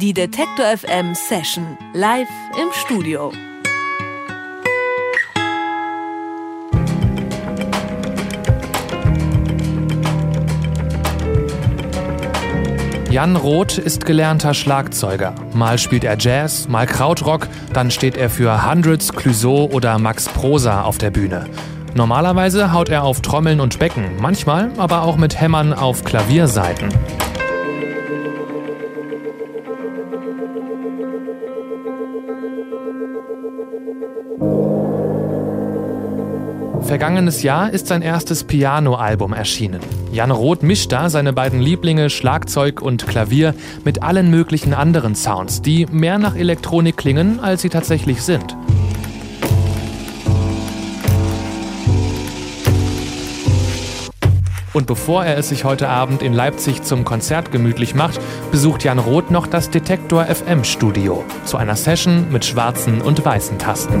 Die Detektor FM Session live im Studio. Jan Roth ist gelernter Schlagzeuger. Mal spielt er Jazz, mal Krautrock, dann steht er für Hundreds, Clouseau oder Max Prosa auf der Bühne. Normalerweise haut er auf Trommeln und Becken, manchmal aber auch mit Hämmern auf Klaviersaiten. Vergangenes Jahr ist sein erstes Piano-Album erschienen. Jan Roth mischt da seine beiden Lieblinge Schlagzeug und Klavier mit allen möglichen anderen Sounds, die mehr nach Elektronik klingen, als sie tatsächlich sind. Und bevor er es sich heute Abend in Leipzig zum Konzert gemütlich macht, besucht Jan Roth noch das Detektor FM Studio zu einer Session mit schwarzen und weißen Tasten.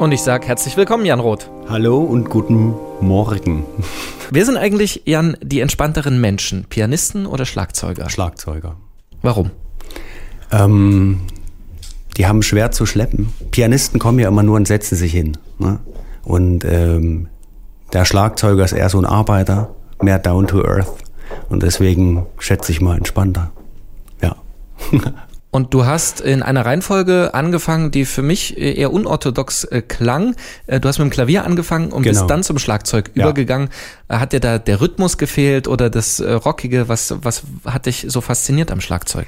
Und ich sage herzlich willkommen, Jan Roth. Hallo und guten Morgen. Wer sind eigentlich, Jan, die entspannteren Menschen? Pianisten oder Schlagzeuger? Schlagzeuger. Warum? Ähm, die haben schwer zu schleppen. Pianisten kommen ja immer nur und setzen sich hin. Ne? Und ähm, der Schlagzeuger ist eher so ein Arbeiter, mehr down to earth. Und deswegen schätze ich mal entspannter. Ja. Und du hast in einer Reihenfolge angefangen, die für mich eher unorthodox äh, klang. Äh, du hast mit dem Klavier angefangen und genau. bist dann zum Schlagzeug ja. übergegangen. Äh, hat dir da der Rhythmus gefehlt oder das Rockige? Was, was hat dich so fasziniert am Schlagzeug?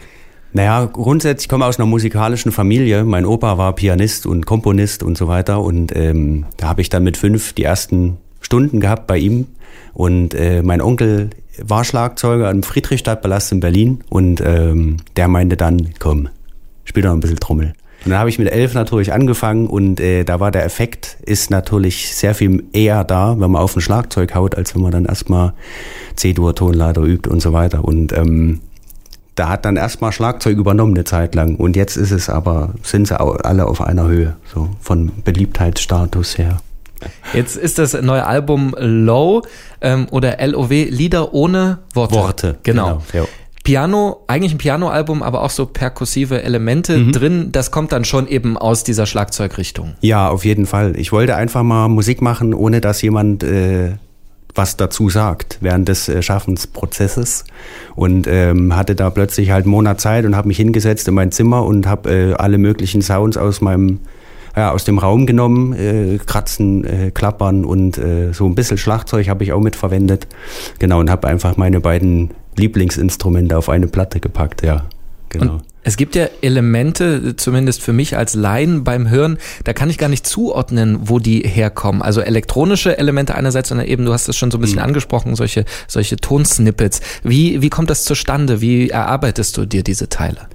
Naja, grundsätzlich komme ich aus einer musikalischen Familie. Mein Opa war Pianist und Komponist und so weiter. Und ähm, da habe ich dann mit fünf die ersten Stunden gehabt bei ihm. Und äh, mein Onkel war Schlagzeuger im Friedrichstadtpalast in Berlin und ähm, der meinte dann, komm, spiel doch ein bisschen Trommel. Und dann habe ich mit elf natürlich angefangen und äh, da war der Effekt, ist natürlich sehr viel eher da, wenn man auf ein Schlagzeug haut, als wenn man dann erstmal C-Dur-Tonleiter übt und so weiter. Und ähm, da hat dann erstmal Schlagzeug übernommen eine Zeit lang und jetzt ist es aber, sind sie alle auf einer Höhe, so von Beliebtheitsstatus her. Jetzt ist das neue Album Low ähm, oder LOW, Lieder ohne Worte. Worte, genau. genau ja. Piano, eigentlich ein Pianoalbum, aber auch so perkussive Elemente mhm. drin. Das kommt dann schon eben aus dieser Schlagzeugrichtung. Ja, auf jeden Fall. Ich wollte einfach mal Musik machen, ohne dass jemand äh, was dazu sagt während des äh, Schaffensprozesses und ähm, hatte da plötzlich halt einen Monat Zeit und habe mich hingesetzt in mein Zimmer und habe äh, alle möglichen Sounds aus meinem ja, aus dem Raum genommen, äh, kratzen, äh, klappern und äh, so ein bisschen Schlagzeug habe ich auch mit verwendet. Genau, und habe einfach meine beiden Lieblingsinstrumente auf eine Platte gepackt, ja. Genau. Und es gibt ja Elemente, zumindest für mich als Laien beim Hören, da kann ich gar nicht zuordnen, wo die herkommen. Also elektronische Elemente einerseits, sondern eben, du hast es schon so ein bisschen mhm. angesprochen, solche, solche Tonsnippets. Wie, wie kommt das zustande? Wie erarbeitest du dir diese Teile?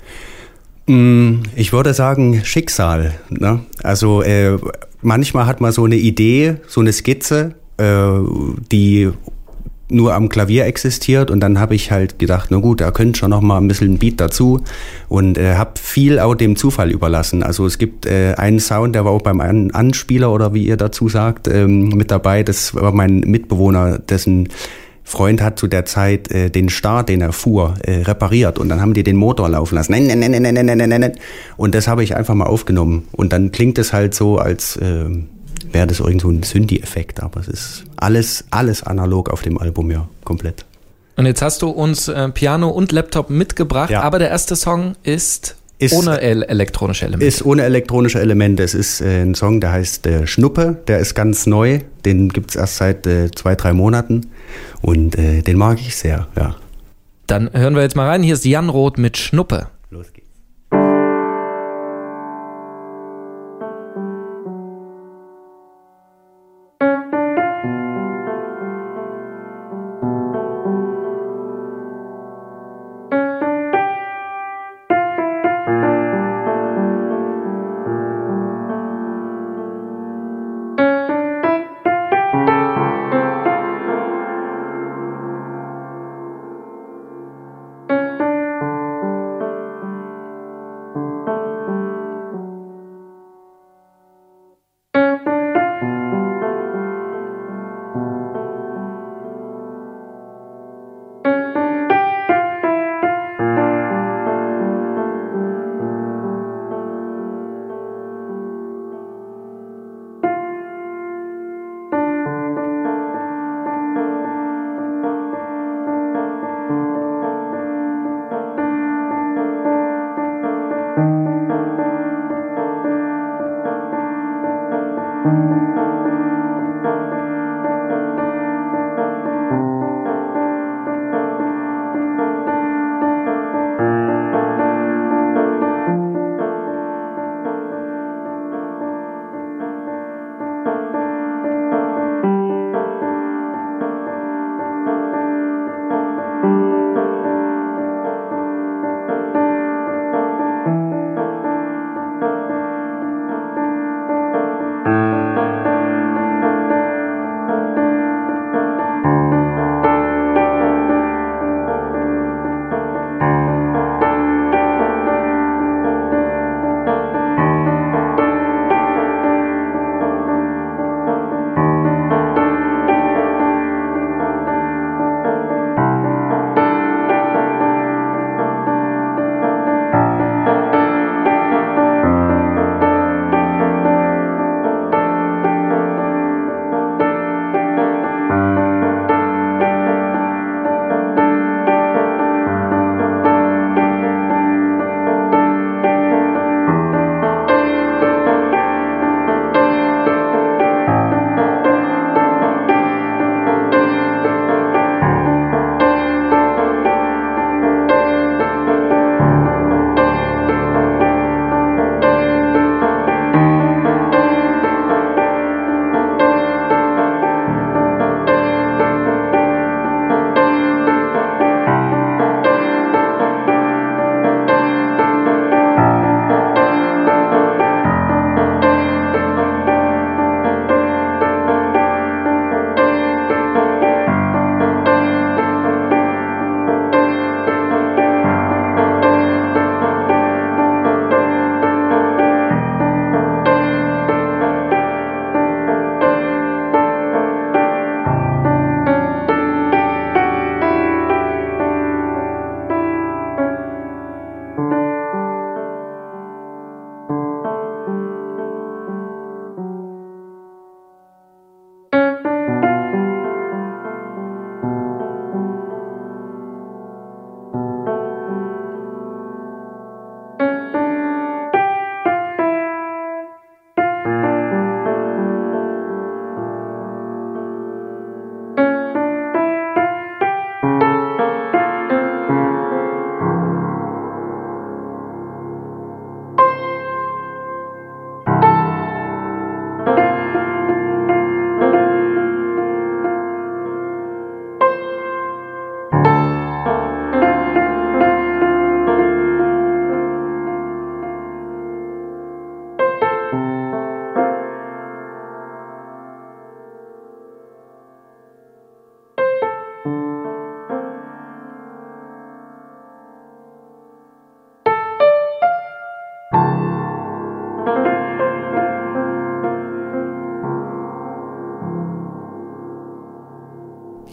Mm, ich würde sagen Schicksal. Ne? Also äh, manchmal hat man so eine Idee, so eine Skizze, äh, die nur am Klavier existiert und dann habe ich halt gedacht, na gut, da könnte schon noch mal ein bisschen ein Beat dazu und äh, habe viel auch dem Zufall überlassen. Also es gibt äh, einen Sound, der war auch beim Anspieler oder wie ihr dazu sagt ähm, mit dabei. Das war mein Mitbewohner, dessen Freund hat zu der Zeit äh, den Start, den er fuhr, äh, repariert und dann haben die den Motor laufen lassen. Nein, nein, nein, nein, nein, nein, nein, nein. Und das habe ich einfach mal aufgenommen. Und dann klingt es halt so, als äh, wäre das irgend so ein Synthi-Effekt, aber es ist alles, alles analog auf dem Album, ja, komplett. Und jetzt hast du uns äh, Piano und Laptop mitgebracht, ja. aber der erste Song ist ist, ohne elektronische Elemente. Ist ohne elektronische Elemente. Es ist äh, ein Song, der heißt äh, Schnuppe. Der ist ganz neu. Den gibt es erst seit äh, zwei, drei Monaten. Und äh, den mag ich sehr, ja. Dann hören wir jetzt mal rein. Hier ist Jan Roth mit Schnuppe.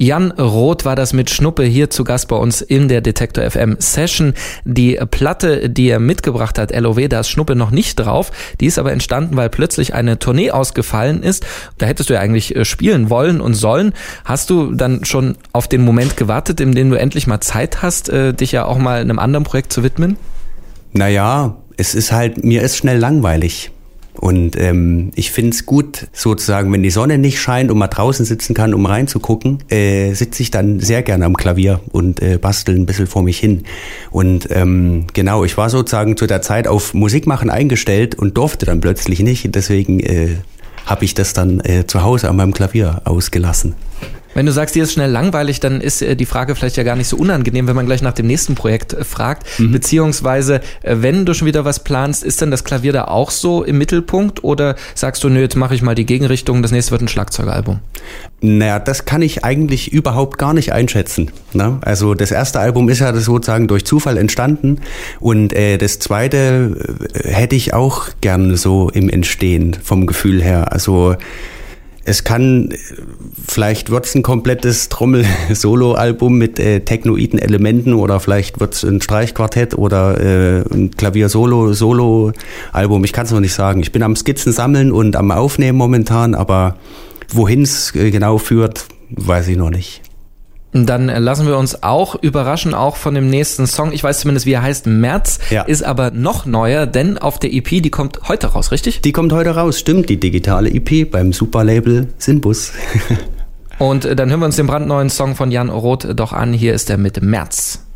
Jan Roth war das mit Schnuppe hier zu Gast bei uns in der Detektor FM Session. Die Platte, die er mitgebracht hat, LOW, da ist Schnuppe noch nicht drauf. Die ist aber entstanden, weil plötzlich eine Tournee ausgefallen ist. Da hättest du ja eigentlich äh, spielen wollen und sollen. Hast du dann schon auf den Moment gewartet, in dem du endlich mal Zeit hast, äh, dich ja auch mal einem anderen Projekt zu widmen? Naja, es ist halt, mir ist schnell langweilig. Und ähm, ich finde es gut, sozusagen, wenn die Sonne nicht scheint und man draußen sitzen kann, um reinzugucken, äh, sitze ich dann sehr gerne am Klavier und äh, bastel ein bisschen vor mich hin. Und ähm, genau, ich war sozusagen zu der Zeit auf Musik machen eingestellt und durfte dann plötzlich nicht. Deswegen äh, habe ich das dann äh, zu Hause an meinem Klavier ausgelassen. Wenn du sagst, dir ist schnell langweilig, dann ist äh, die Frage vielleicht ja gar nicht so unangenehm, wenn man gleich nach dem nächsten Projekt äh, fragt. Mhm. Beziehungsweise, äh, wenn du schon wieder was planst, ist denn das Klavier da auch so im Mittelpunkt oder sagst du, nö, jetzt mache ich mal die Gegenrichtung, das nächste wird ein Schlagzeugalbum? Naja, das kann ich eigentlich überhaupt gar nicht einschätzen. Ne? Also das erste Album ist ja sozusagen durch Zufall entstanden und äh, das zweite hätte ich auch gern so im Entstehen vom Gefühl her. Also es kann, vielleicht wird es ein komplettes Trommel-Solo-Album mit äh, technoiden Elementen oder vielleicht wird es ein Streichquartett oder äh, ein Klavier-Solo-Solo-Album. Ich kann es noch nicht sagen. Ich bin am Skizzen sammeln und am Aufnehmen momentan, aber wohin es äh, genau führt, weiß ich noch nicht. Dann lassen wir uns auch überraschen, auch von dem nächsten Song. Ich weiß zumindest, wie er heißt, März, ja. ist aber noch neuer, denn auf der EP, die kommt heute raus, richtig? Die kommt heute raus, stimmt, die digitale EP beim Superlabel Sinbus. Und äh, dann hören wir uns den brandneuen Song von Jan Roth doch an. Hier ist er mit März.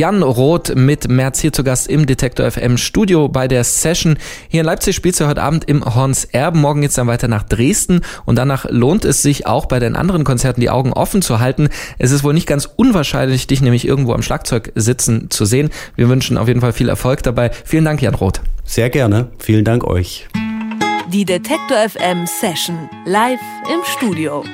Jan Roth mit Merz hier zu Gast im Detektor FM Studio bei der Session. Hier in Leipzig spielt sie heute Abend im Horns Erben. Morgen geht's dann weiter nach Dresden und danach lohnt es sich auch bei den anderen Konzerten die Augen offen zu halten. Es ist wohl nicht ganz unwahrscheinlich, dich nämlich irgendwo am Schlagzeug sitzen zu sehen. Wir wünschen auf jeden Fall viel Erfolg dabei. Vielen Dank, Jan Roth. Sehr gerne. Vielen Dank euch. Die Detektor FM Session live im Studio.